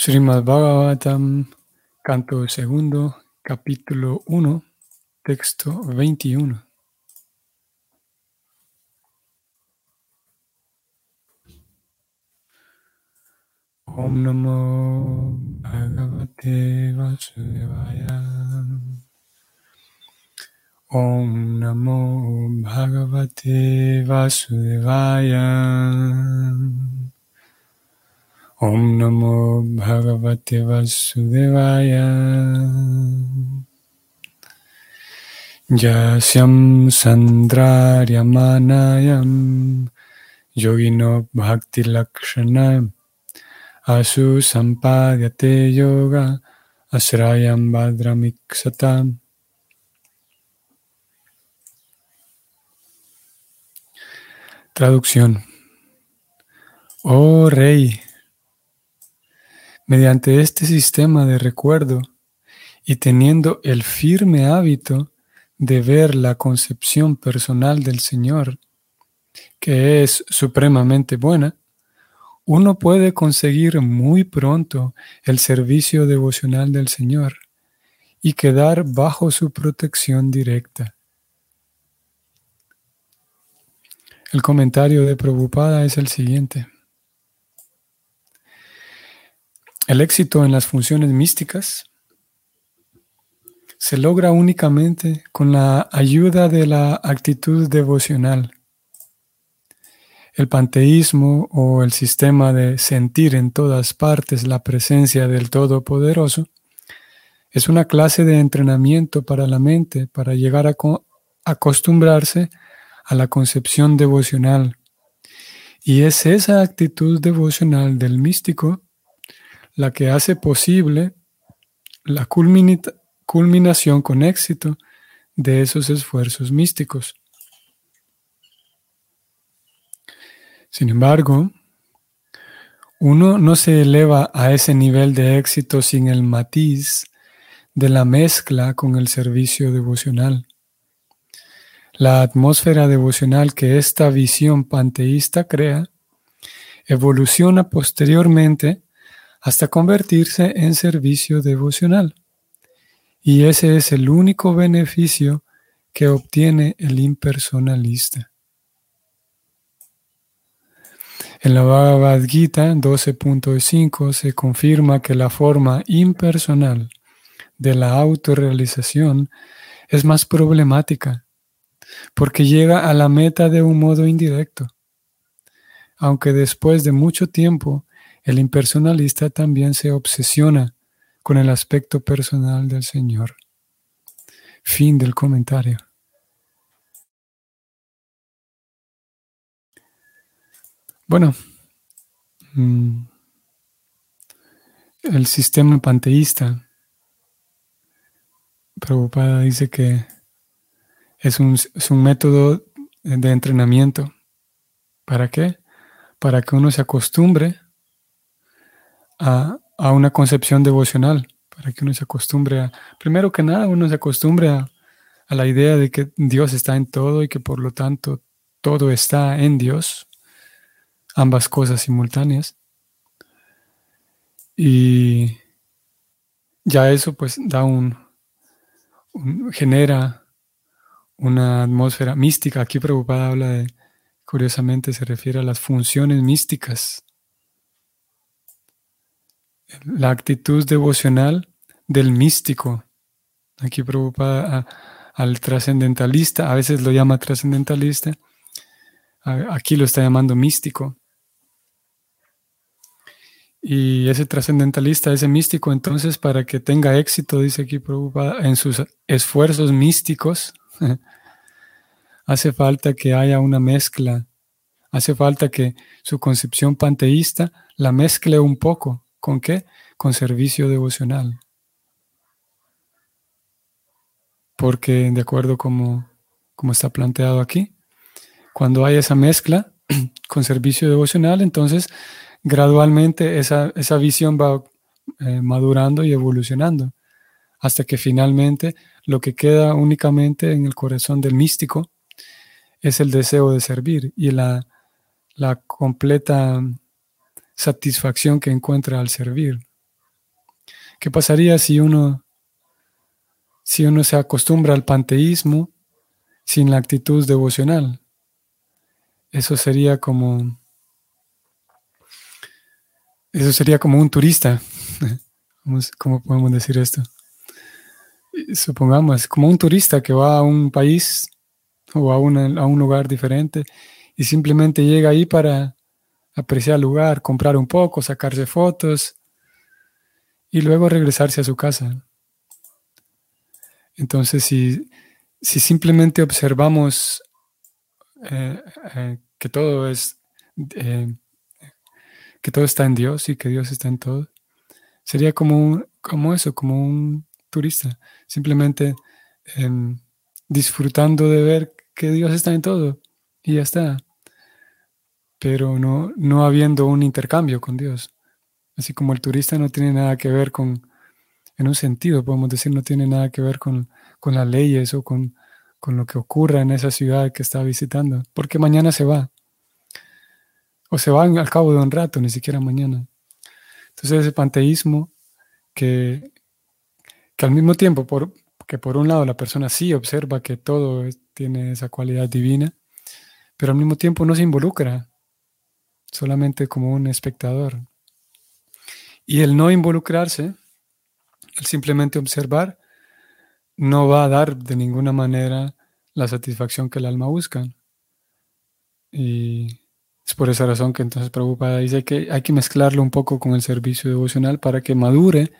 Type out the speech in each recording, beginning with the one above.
Srimad Bhagavatam, canto segundo, capítulo 1, texto 21. Om Namo Bhagavate Vasudevaya. Om Namo Bhagavate Vasudevaya. Om Namo Bhagavate Vasudevaya. Yasyam Sandraryamanayam. Yogino Bhakti Lakshana. Asu Sampadyate Yoga. Asrayam Bhadramiksatam Traducción. Oh Rey, Mediante este sistema de recuerdo y teniendo el firme hábito de ver la concepción personal del Señor, que es supremamente buena, uno puede conseguir muy pronto el servicio devocional del Señor y quedar bajo su protección directa. El comentario de Prabhupada es el siguiente. El éxito en las funciones místicas se logra únicamente con la ayuda de la actitud devocional. El panteísmo o el sistema de sentir en todas partes la presencia del Todopoderoso es una clase de entrenamiento para la mente para llegar a acostumbrarse a la concepción devocional. Y es esa actitud devocional del místico la que hace posible la culminación con éxito de esos esfuerzos místicos. Sin embargo, uno no se eleva a ese nivel de éxito sin el matiz de la mezcla con el servicio devocional. La atmósfera devocional que esta visión panteísta crea evoluciona posteriormente hasta convertirse en servicio devocional. Y ese es el único beneficio que obtiene el impersonalista. En la Bhagavad Gita 12.5 se confirma que la forma impersonal de la autorrealización es más problemática porque llega a la meta de un modo indirecto, aunque después de mucho tiempo el impersonalista también se obsesiona con el aspecto personal del Señor. Fin del comentario. Bueno, mm, el sistema panteísta, Prabhupada dice que es un, es un método de entrenamiento. ¿Para qué? Para que uno se acostumbre a, una concepción devocional, para que uno se acostumbre a, primero que nada, uno se acostumbre a, a la idea de que Dios está en todo y que por lo tanto todo está en Dios, ambas cosas simultáneas. Y ya eso pues da un, genera una atmósfera mística. Aquí preocupada habla de, curiosamente se refiere a las funciones místicas la actitud devocional del místico. Aquí preocupada al trascendentalista, a veces lo llama trascendentalista, aquí lo está llamando místico. Y ese trascendentalista, ese místico, entonces para que tenga éxito, dice aquí preocupada, en sus esfuerzos místicos, hace falta que haya una mezcla, hace falta que su concepción panteísta la mezcle un poco ¿Con qué? Con servicio devocional. Porque de acuerdo como, como está planteado aquí, cuando hay esa mezcla con servicio devocional, entonces gradualmente esa, esa visión va eh, madurando y evolucionando, hasta que finalmente lo que queda únicamente en el corazón del místico es el deseo de servir y la, la completa satisfacción que encuentra al servir. ¿Qué pasaría si uno, si uno se acostumbra al panteísmo sin la actitud devocional? Eso sería como, eso sería como un turista. ¿Cómo podemos decir esto? Supongamos, como un turista que va a un país o a, a un lugar diferente y simplemente llega ahí para apreciar el lugar, comprar un poco, sacarse fotos y luego regresarse a su casa. Entonces, si, si simplemente observamos eh, eh, que todo es eh, que todo está en Dios y que Dios está en todo, sería como, como eso, como un turista, simplemente em, disfrutando de ver que Dios está en todo y ya está pero no, no habiendo un intercambio con Dios. Así como el turista no tiene nada que ver con, en un sentido, podemos decir, no tiene nada que ver con, con las leyes o con, con lo que ocurra en esa ciudad que está visitando, porque mañana se va. O se va al cabo de un rato, ni siquiera mañana. Entonces ese panteísmo que, que al mismo tiempo, por, que por un lado la persona sí observa que todo tiene esa cualidad divina, pero al mismo tiempo no se involucra solamente como un espectador. Y el no involucrarse, el simplemente observar, no va a dar de ninguna manera la satisfacción que el alma busca. Y es por esa razón que entonces Prabhupada dice que hay que mezclarlo un poco con el servicio devocional para que madure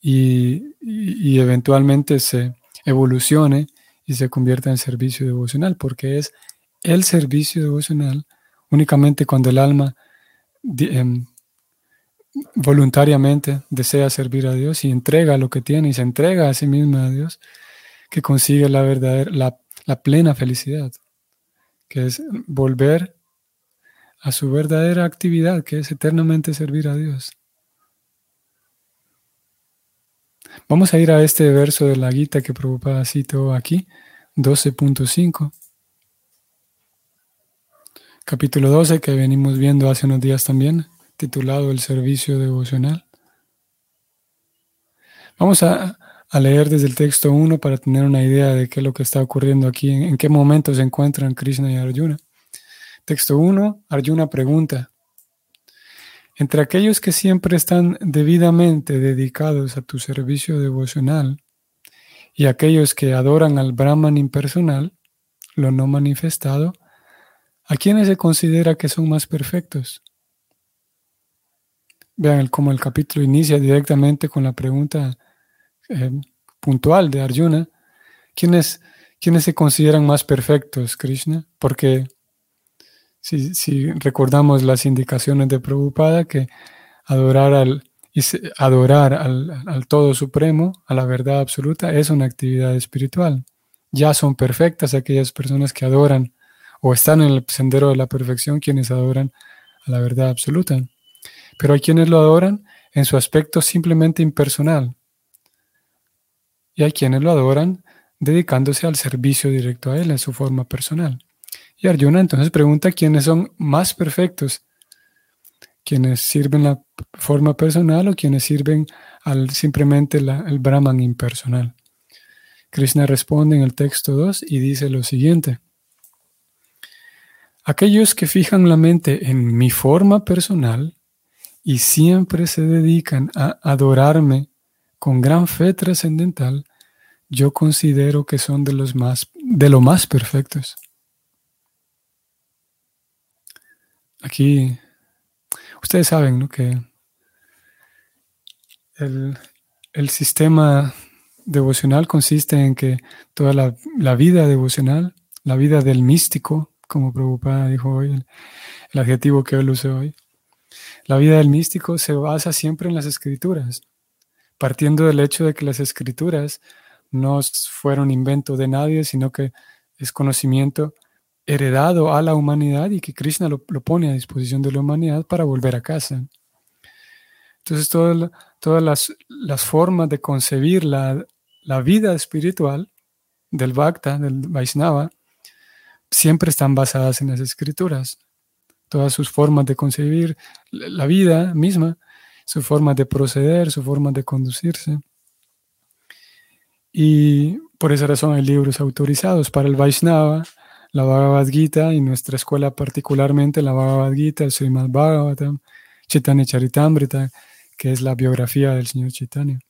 y, y eventualmente se evolucione y se convierta en servicio devocional, porque es el servicio devocional Únicamente cuando el alma em, voluntariamente desea servir a Dios y entrega lo que tiene y se entrega a sí misma a Dios, que consigue la verdadera, la, plena felicidad, que es volver a su verdadera actividad, que es eternamente servir a Dios. Vamos a ir a este verso de la Gita que Prabhupada citó aquí, 12.5 capítulo 12 que venimos viendo hace unos días también, titulado El servicio devocional. Vamos a, leer desde el texto 1 para tener una idea de qué es lo que está ocurriendo aquí, en, en qué momento se encuentran Krishna y Arjuna. Texto 1, Arjuna pregunta, entre aquellos que siempre están debidamente dedicados a tu servicio devocional y aquellos que adoran al Brahman impersonal, lo no manifestado, ¿A quiénes se considera que son más perfectos? Vean cómo el capítulo inicia directamente con la pregunta eh, puntual de Arjuna. ¿Quiénes, ¿Quiénes se consideran más perfectos, Krishna? Porque si, recordamos las indicaciones de Prabhupada, que adorar al, adorar al, al, Todo Supremo, a la verdad absoluta, es una actividad espiritual. Ya son perfectas aquellas personas que adoran o están en el sendero de la perfección quienes adoran a la verdad absoluta. Pero hay quienes lo adoran en su aspecto simplemente impersonal. Y hay quienes lo adoran dedicándose al servicio directo a él en su forma personal. Y Arjuna entonces pregunta quiénes son más perfectos, quienes sirven la forma personal o quienes sirven al simplemente el Brahman impersonal. Krishna responde en el texto 2 y dice lo siguiente. Aquellos que fijan la mente en mi forma personal y siempre se dedican a adorarme con gran fe trascendental, yo considero que son de los más de lo más perfectos. Aquí ustedes saben que el, sistema devocional consiste en que toda la, la vida devocional, la vida del místico, como Prabhupada dijo hoy, el, adjetivo que él usó hoy. La vida del místico se basa siempre en las escrituras, partiendo del hecho de que las escrituras no fueron invento de nadie, sino que es conocimiento heredado a la humanidad y que Krishna lo, pone a disposición de la humanidad para volver a casa. Entonces, todas las, las, formas de concebir la, la, vida espiritual del Bhakta, del Vaisnava, siempre están basadas en las escrituras. Todas sus formas de concebir la vida misma su forma de proceder, su forma de conducirse. Y por esa razón hay libros autorizados para el Vaishnava, la Bhagavad Gita y nuestra escuela particularmente la Bhagavad Gita, el Srimad Bhagavatam, Chaitanya Charitamrita, que es la biografía del señor Chaitanya.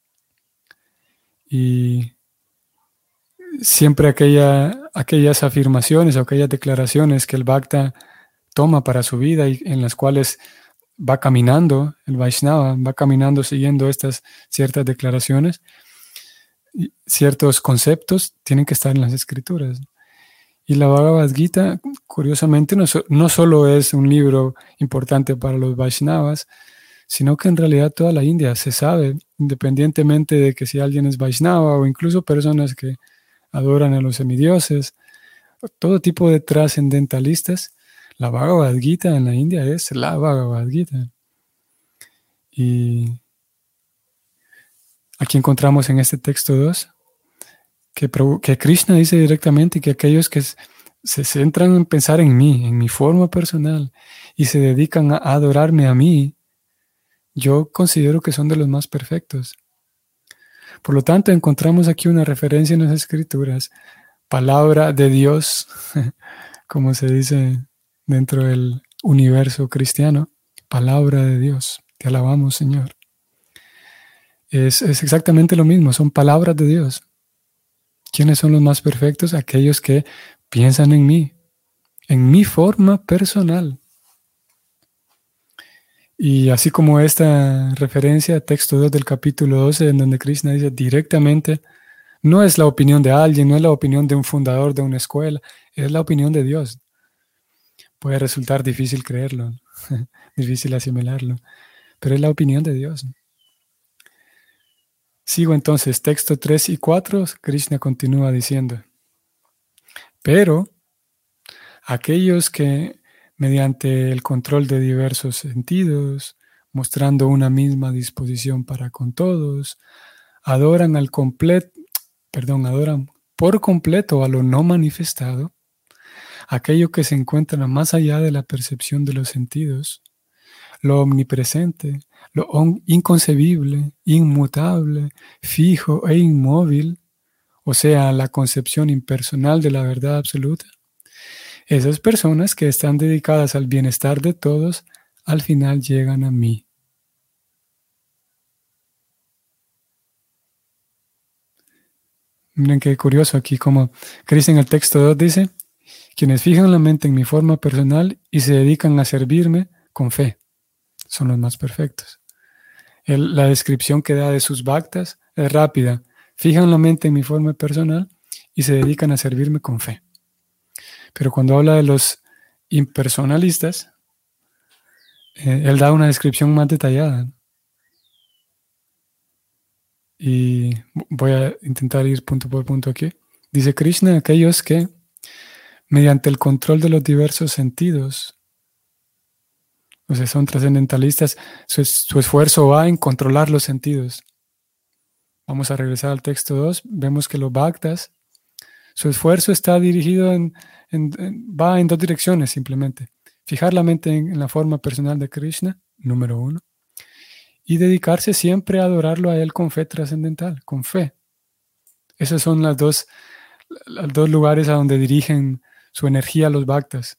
Y siempre aquella, aquellas afirmaciones o aquellas declaraciones que el Bhakta toma para su vida y en las cuales va caminando, el Vaishnava va caminando siguiendo estas ciertas declaraciones, ciertos conceptos tienen que estar en las escrituras. Y la Bhagavad Gita, curiosamente, no, no solo es un libro importante para los Vaishnavas, sino que en realidad toda la India se sabe, independientemente de que si alguien es Vaishnava o incluso personas que adoran a los semidioses, todo tipo de trascendentalistas, la Bhagavad Gita en la India es la Bhagavad Gita. Y aquí encontramos en este texto 2 que, que Krishna dice directamente que aquellos que se centran en pensar en mí, en mi forma personal, y se dedican a adorarme a mí, yo considero que son de los más perfectos. Por lo tanto, encontramos aquí una referencia en las escrituras, palabra de Dios, como se dice dentro del universo cristiano, palabra de Dios. Te alabamos, Señor. Es, es exactamente lo mismo, son palabras de Dios. ¿Quiénes son los más perfectos? Aquellos que piensan en mí, en mi forma personal. Y así como esta referencia, texto 2 del capítulo 12, en donde Krishna dice directamente, no es la opinión de alguien, no es la opinión de un fundador de una escuela, es la opinión de Dios. Puede resultar difícil creerlo, difícil asimilarlo, pero es la opinión de Dios. Sigo entonces, texto 3 y 4, Krishna continúa diciendo, pero aquellos que mediante el control de diversos sentidos, mostrando una misma disposición para con todos, adoran al completo, perdón, adoran por completo a lo no manifestado, aquello que se encuentra más allá de la percepción de los sentidos, lo omnipresente, lo inconcebible, inmutable, fijo e inmóvil, o sea, la concepción impersonal de la verdad absoluta, esas personas que están dedicadas al bienestar de todos, al final llegan a mí. Miren qué curioso aquí como Cristo en el texto 2 dice, quienes fijan la mente en mi forma personal y se dedican a servirme con fe, son los más perfectos. la descripción que da de sus bhaktas es rápida. Fijan la mente en mi forma personal y se dedican a servirme con fe. Pero cuando habla de los impersonalistas, eh, él da una descripción más detallada. Y voy a intentar ir punto por punto aquí. Dice Krishna, aquellos que, mediante el control de los diversos sentidos, o sea, son trascendentalistas, su, su esfuerzo va en controlar los sentidos. Vamos a regresar al texto 2. Vemos que los bhaktas, su esfuerzo está dirigido en va en dos direcciones simplemente. Fijar la mente en, la forma personal de Krishna, número uno, y dedicarse siempre a adorarlo a Él con fe trascendental, con fe. Esos son las dos, los dos lugares a donde dirigen su energía los bhaktas,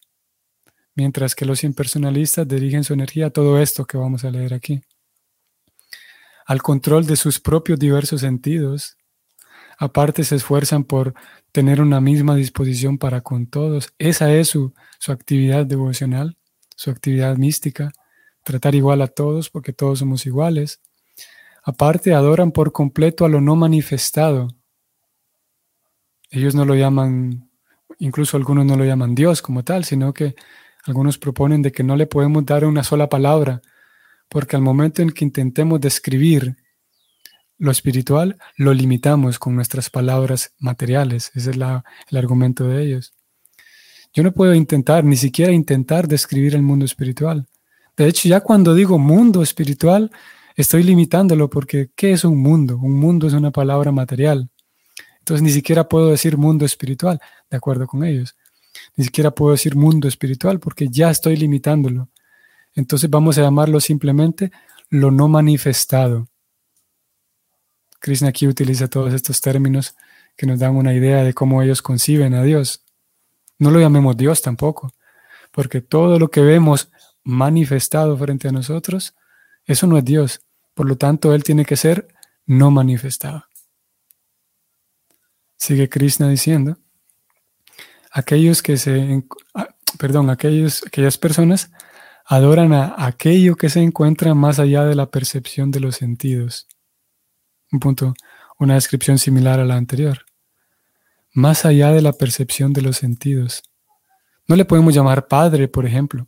mientras que los impersonalistas dirigen su energía a todo esto que vamos a leer aquí. Al control de sus propios diversos sentidos, aparte se esfuerzan por tener una misma disposición para con todos. Esa es su, actividad devocional, su actividad mística, tratar igual a todos porque todos somos iguales. Aparte, adoran por completo a lo no manifestado. Ellos no lo llaman, incluso algunos no lo llaman Dios como tal, sino que algunos proponen de que no le podemos dar una sola palabra, porque al momento en que intentemos describir lo espiritual lo limitamos con nuestras palabras materiales. Ese es el argumento de ellos. Yo no puedo intentar, ni siquiera intentar describir el mundo espiritual. De hecho, ya cuando digo mundo espiritual, estoy limitándolo porque ¿qué es un mundo? Un mundo es una palabra material. Entonces ni siquiera puedo decir mundo espiritual, de acuerdo con ellos. Ni siquiera puedo decir mundo espiritual porque ya estoy limitándolo. Entonces vamos a llamarlo simplemente lo no manifestado. Krishna aquí utiliza todos estos términos que nos dan una idea de cómo ellos conciben a Dios. No lo llamemos Dios tampoco, porque todo lo que vemos manifestado frente a nosotros, eso no es Dios. Por lo tanto, Él tiene que ser no manifestado. Sigue Krishna diciendo, aquellos que se, perdón, aquellos, aquellas personas adoran a aquello que se encuentra más allá de la percepción de los sentidos. Un punto, una descripción similar a la anterior más allá de la percepción de los sentidos. No le podemos llamar padre, por ejemplo,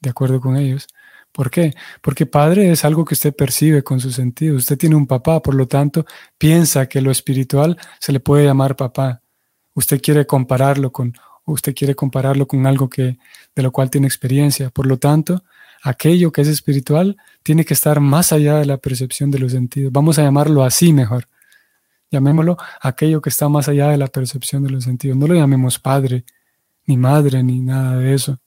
de acuerdo con ellos. ¿Por qué? Porque padre es algo que usted percibe con sus sentidos. Usted tiene un papá, por lo tanto, piensa que lo espiritual se le puede llamar papá. Usted quiere compararlo con, usted quiere compararlo con algo que, de lo cual tiene experiencia. Por lo tanto, aquello que es espiritual tiene que estar más allá de la percepción de los sentidos. Vamos a llamarlo así mejor. Llamémoslo aquello que está más allá de la percepción de los sentidos. No lo llamemos padre, ni madre, ni nada de eso.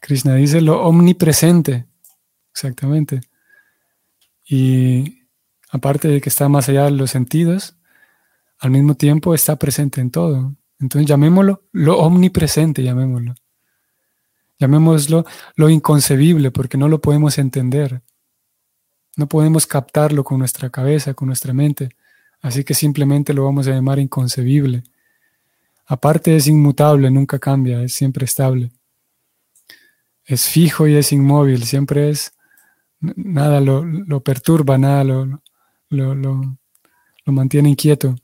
Krishna dice lo omnipresente, exactamente. Y aparte de que está más allá de los sentidos, al mismo tiempo está presente en todo. Entonces llamémoslo lo omnipresente, llamémoslo. Llamémoslo lo inconcebible porque no lo podemos entender. No podemos captarlo con nuestra cabeza, con nuestra mente, así que simplemente lo vamos a llamar inconcebible. Aparte es inmutable, nunca cambia, es siempre estable. Es fijo y es inmóvil, siempre es, nada lo, perturba, nada lo, lo, lo, mantiene inquieto.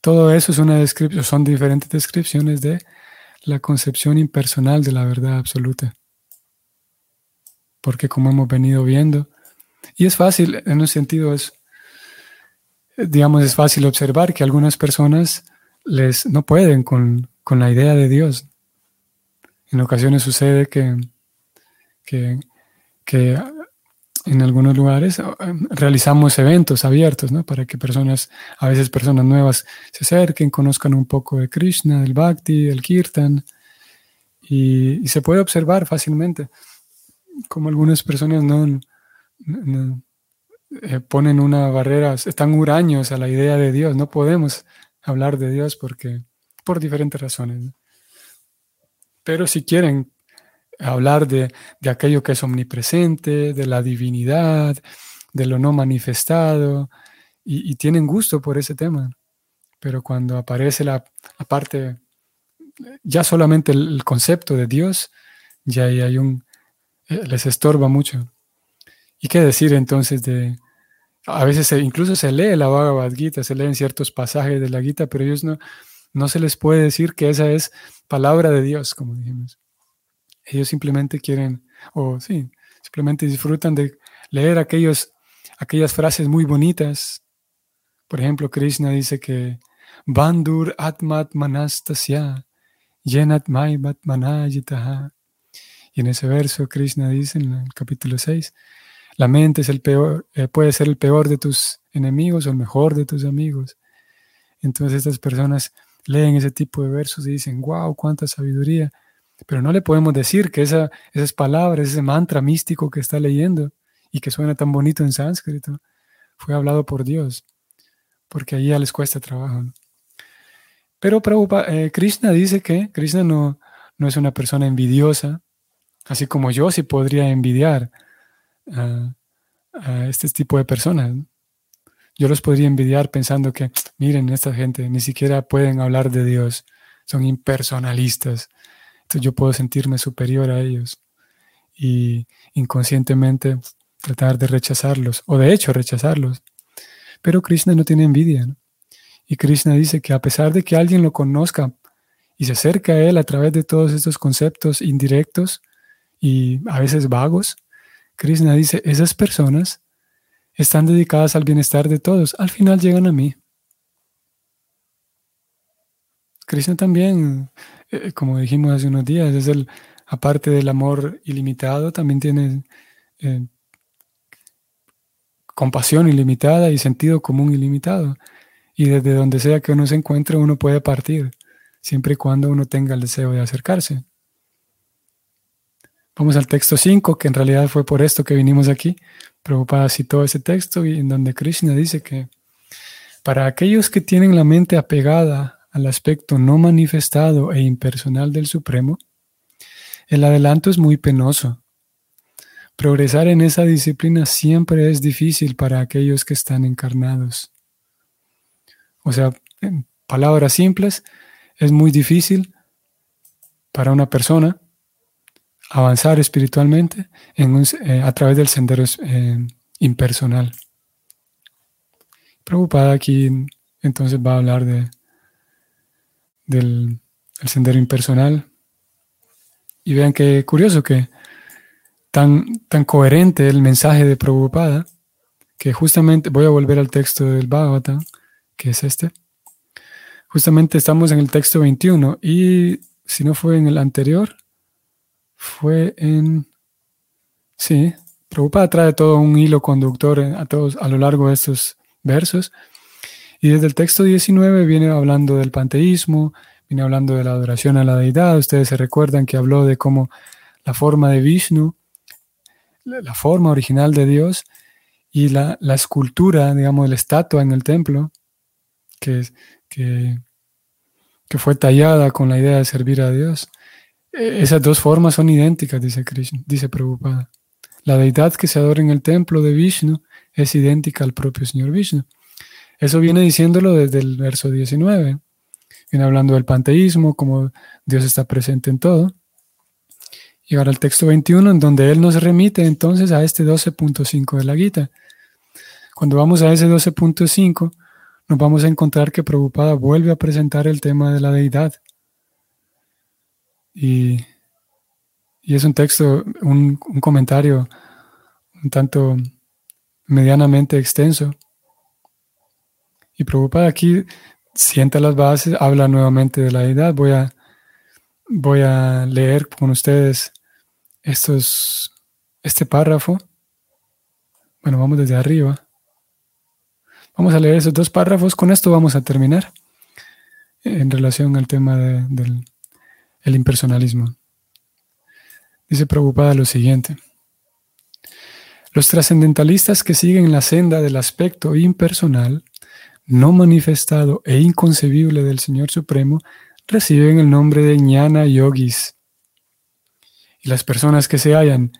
Todo eso es una descripción, son diferentes descripciones de la concepción impersonal de la verdad absoluta porque como hemos venido viendo, y es fácil, en un sentido es, digamos, es fácil observar que algunas personas les no pueden con, la idea de Dios. En ocasiones sucede que, que, en algunos lugares eh, realizamos eventos abiertos, ¿no? Para que personas, a veces personas nuevas, se acerquen, conozcan un poco de Krishna, del Bhakti, del Kirtan, y, y se puede observar fácilmente como algunas personas no, eh, ponen una barrera, están huraños a la idea de Dios. No podemos hablar de Dios porque por diferentes razones. Pero si quieren hablar de, aquello que es omnipresente, de la divinidad, de lo no manifestado, y, tienen gusto por ese tema. Pero cuando aparece la, parte, ya solamente el, concepto de Dios, ya hay un, eh, les estorba mucho. ¿Y qué decir entonces de... A veces incluso se lee la Bhagavad Gita, se leen ciertos pasajes de la Gita, pero ellos no, no se les puede decir que esa es palabra de Dios, como dijimos. Ellos simplemente quieren, o sí, simplemente disfrutan de leer aquellos, aquellas frases muy bonitas. Por ejemplo, Krishna dice que Bandur Atmat Manastasya Yenat Maibat Manayitaha y en ese verso Krishna dice en el capítulo 6, la mente es el peor, eh, puede ser el peor de tus enemigos o el mejor de tus amigos. Entonces estas personas leen ese tipo de versos y dicen, wow, cuánta sabiduría. Pero no le podemos decir que esa, esas palabras, ese mantra místico que está leyendo y que suena tan bonito en sánscrito, fue hablado por Dios, porque ahí ya les cuesta trabajo. Pero eh, Krishna dice que Krishna no, no es una persona envidiosa, Así como yo sí podría envidiar a, este tipo de personas. Yo los podría envidiar pensando que, miren, esta gente ni siquiera pueden hablar de Dios, son impersonalistas. Entonces yo puedo sentirme superior a ellos y inconscientemente tratar de rechazarlos, o de hecho rechazarlos. Pero Krishna no tiene envidia. Y Krishna dice que a pesar de que alguien lo conozca y se acerca a él a través de todos estos conceptos indirectos, y a veces vagos, Krishna dice, esas personas están dedicadas al bienestar de todos, al final llegan a mí. Krishna también, eh, como dijimos hace unos días, es el, aparte del amor ilimitado, también tiene eh, compasión ilimitada y sentido común ilimitado. Y desde donde sea que uno se encuentre, uno puede partir, siempre y cuando uno tenga el deseo de acercarse. Vamos al texto 5, que en realidad fue por esto que vinimos aquí. Prabhupada citó ese texto y en donde Krishna dice que para aquellos que tienen la mente apegada al aspecto no manifestado e impersonal del Supremo, el adelanto es muy penoso. Progresar en esa disciplina siempre es difícil para aquellos que están encarnados. O sea, en palabras simples, es muy difícil para una persona avanzar espiritualmente eh, a través del sendero eh, impersonal. Preocupada aquí entonces va a hablar de, del sendero impersonal. Y vean qué curioso que tan, tan coherente el mensaje de Prabhupada, que justamente, voy a volver al texto del Bhagavatam, que es este. Justamente estamos en el texto 21 y si no fue en el anterior, fue en... Sí, Prabhupada trae todo un hilo conductor a, todos, a lo largo de estos versos. Y desde el texto 19 viene hablando del panteísmo, viene hablando de la adoración a la deidad. Ustedes se recuerdan que habló de cómo la forma de Vishnu, la forma original de Dios y la, escultura, digamos, la estatua en el templo, que, que, que fue tallada con la idea de servir a Dios, esas dos formas son idénticas, dice Krishna, dice Prabhupada. La deidad que se adora en el templo de Vishnu es idéntica al propio Señor Vishnu. Eso viene diciéndolo desde el verso 19. Viene hablando del panteísmo, como Dios está presente en todo. Y ahora el texto 21, en donde Él nos remite entonces a este 12.5 de la Gita. Cuando vamos a ese 12.5, nos vamos a encontrar que Prabhupada vuelve a presentar el tema de la deidad y, es un texto, un, comentario un tanto medianamente extenso. Y preocupada aquí sienta las bases, habla nuevamente de la edad. Voy a, voy a leer con ustedes estos, este párrafo. Bueno, vamos desde arriba. Vamos a leer esos dos párrafos. Con esto vamos a terminar en relación al tema del el impersonalismo. Dice preocupada lo siguiente. Los trascendentalistas que siguen la senda del aspecto impersonal, no manifestado e inconcebible del Señor Supremo, reciben el nombre de ñana yogis. Y las personas que se hallan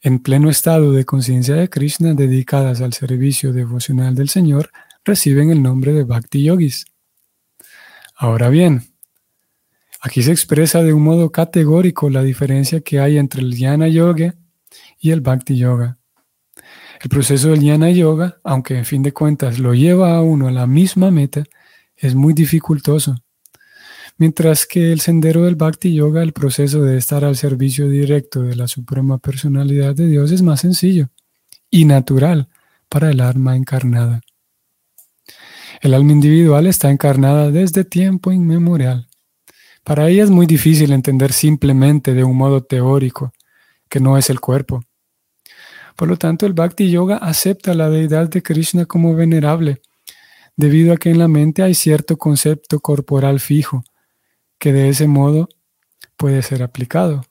en pleno estado de conciencia de Krishna dedicadas al servicio devocional del Señor reciben el nombre de bhakti yogis. Ahora bien, Aquí se expresa de un modo categórico la diferencia que hay entre el Jnana Yoga y el Bhakti Yoga. El proceso del Jnana Yoga, aunque en fin de cuentas lo lleva a uno a la misma meta, es muy dificultoso. Mientras que el sendero del Bhakti Yoga, el proceso de estar al servicio directo de la Suprema Personalidad de Dios, es más sencillo y natural para el alma encarnada. El alma individual está encarnada desde tiempo inmemorial para ella es muy difícil entender simplemente de un modo teórico que no es el cuerpo. Por lo tanto, el Bhakti Yoga acepta la deidad de Krishna como venerable, debido a que en la mente hay cierto concepto corporal fijo, que de ese modo puede ser aplicado.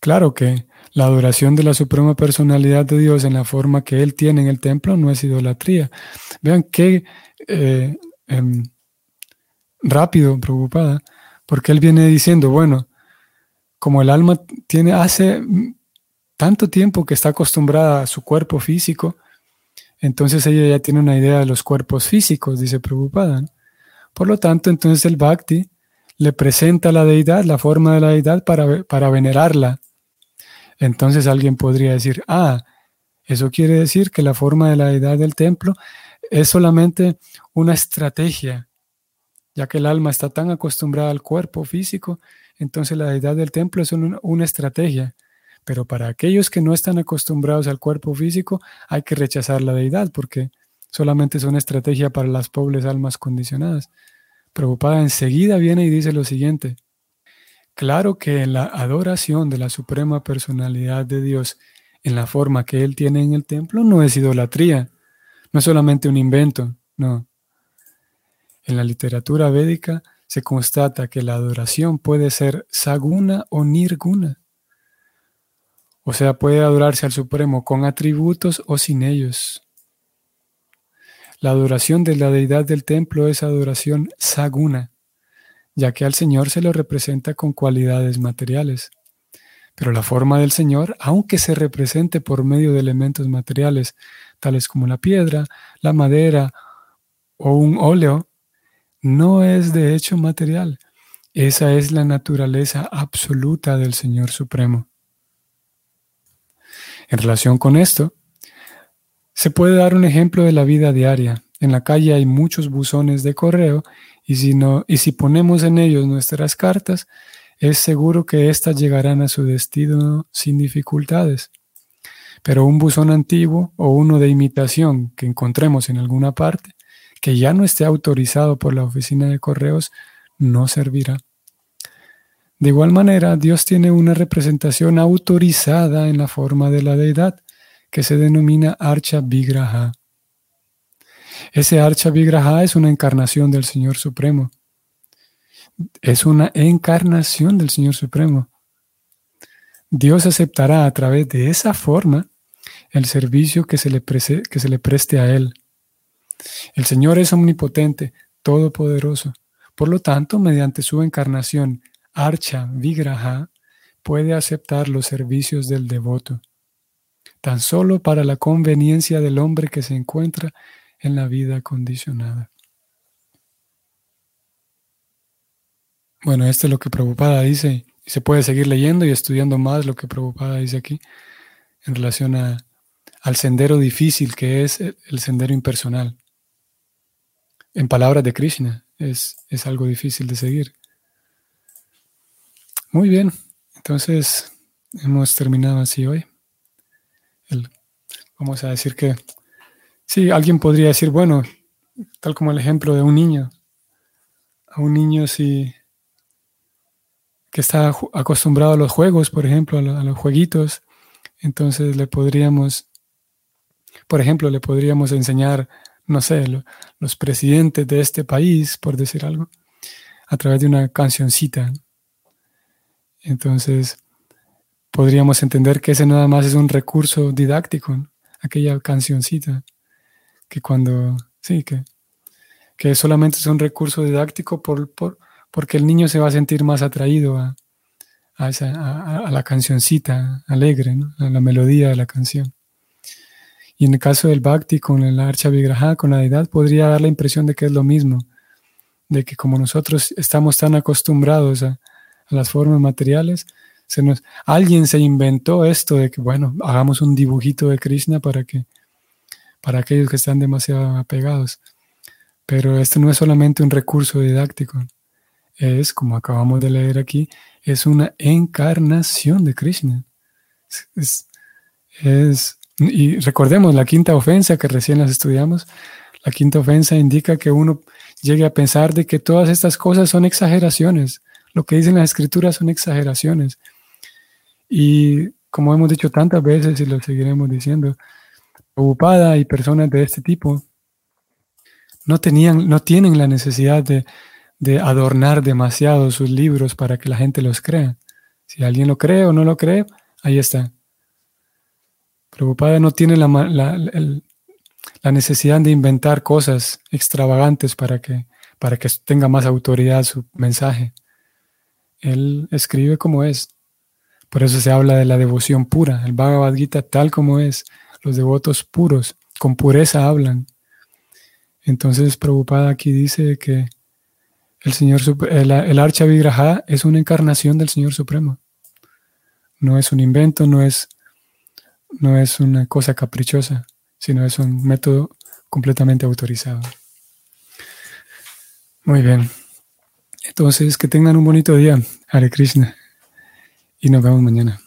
Claro que la adoración de la Suprema Personalidad de Dios en la forma que Él tiene en el templo no es idolatría. Vean qué eh, em, rápido, preocupada, porque él viene diciendo, bueno, como el alma tiene hace tanto tiempo que está acostumbrada a su cuerpo físico, entonces ella ya tiene una idea de los cuerpos físicos, dice preocupada. Por lo tanto, entonces el bhakti le presenta a la deidad, la forma de la deidad para, para venerarla. Entonces alguien podría decir, ah, eso quiere decir que la forma de la deidad del templo es solamente una estrategia ya que el alma está tan acostumbrada al cuerpo físico, entonces la deidad del templo es una, estrategia. Pero para aquellos que no están acostumbrados al cuerpo físico, hay que rechazar la deidad porque solamente es una estrategia para las pobres almas condicionadas. Preocupada enseguida viene y dice lo siguiente. Claro que en la adoración de la suprema personalidad de Dios en la forma que Él tiene en el templo no es idolatría, no es solamente un invento, no. En la literatura védica se constata que la adoración puede ser saguna o nirguna. O sea, puede adorarse al Supremo con atributos o sin ellos. La adoración de la deidad del templo es adoración saguna, ya que al Señor se lo representa con cualidades materiales. Pero la forma del Señor, aunque se represente por medio de elementos materiales, tales como la piedra, la madera o un óleo, no es de hecho material. Esa es la naturaleza absoluta del Señor Supremo. En relación con esto, se puede dar un ejemplo de la vida diaria. En la calle hay muchos buzones de correo y si, no, y si ponemos en ellos nuestras cartas, es seguro que éstas llegarán a su destino sin dificultades. Pero un buzón antiguo o uno de imitación que encontremos en alguna parte, que ya no esté autorizado por la oficina de correos, no servirá. De igual manera, Dios tiene una representación autorizada en la forma de la deidad, que se denomina Archa Vigraha. Ese Archa Vigraha es una encarnación del Señor Supremo es una encarnación del Señor Supremo. Dios aceptará a través de esa forma el servicio que se le, que se le preste a Él. El Señor es omnipotente, todopoderoso. Por lo tanto, mediante su encarnación, Archa Vigraha puede aceptar los servicios del devoto, tan solo para la conveniencia del hombre que se encuentra en la vida condicionada. Bueno, esto es lo que Prabhupada dice, y se puede seguir leyendo y estudiando más lo que Prabhupada dice aquí en relación al sendero difícil que es el sendero impersonal. En palabras de Krishna, es, es algo difícil de seguir. Muy bien, entonces hemos terminado así hoy. vamos a decir que, sí, alguien podría decir, bueno, tal como el ejemplo de un niño, a un niño si que está acostumbrado a los juegos, por ejemplo, a, los jueguitos, entonces le podríamos, por ejemplo, le podríamos enseñar, no sé, los presidentes de este país, por decir algo, a través de una cancioncita. Entonces, podríamos entender que ese nada más es un recurso didáctico, aquella cancioncita, que cuando, sí, que, que solamente es un recurso didáctico por, por, porque el niño se va a sentir más atraído a, la cancioncita alegre, a la melodía de la canción. Y en el caso del Bhakti con el Archa Vigraha, con la deidad, podría dar la impresión de que es lo mismo, de que como nosotros estamos tan acostumbrados a, las formas materiales, se nos, alguien se inventó esto de que, bueno, hagamos un dibujito de Krishna para que para aquellos que están demasiado apegados. Pero esto no es solamente un recurso didáctico, es, como acabamos de leer aquí, es una encarnación de Krishna. Es, y recordemos la quinta ofensa que recién las estudiamos. La quinta ofensa indica que uno llegue a pensar de que todas estas cosas son exageraciones. Lo que dicen las escrituras son exageraciones. Y como hemos dicho tantas veces y lo seguiremos diciendo, ocupada y personas de este tipo no, tenían, no tienen la necesidad de adornar demasiado sus libros para que la gente los crea. Si alguien lo cree o no lo cree, ahí está. Preocupada no tiene la, la, necesidad de inventar cosas extravagantes para que, para que tenga más autoridad su mensaje. Él escribe como es. Por eso se habla de la devoción pura, el Bhagavad Gita tal como es. Los devotos puros, con pureza hablan. Entonces, Prabhupada aquí dice que el, Señor, el, el Archa Vigraha es una encarnación del Señor Supremo. No es un invento, no es, no es una cosa caprichosa, sino es un método completamente autorizado. Muy bien. Entonces, que tengan un bonito día, Hare Krishna, y nos vemos mañana.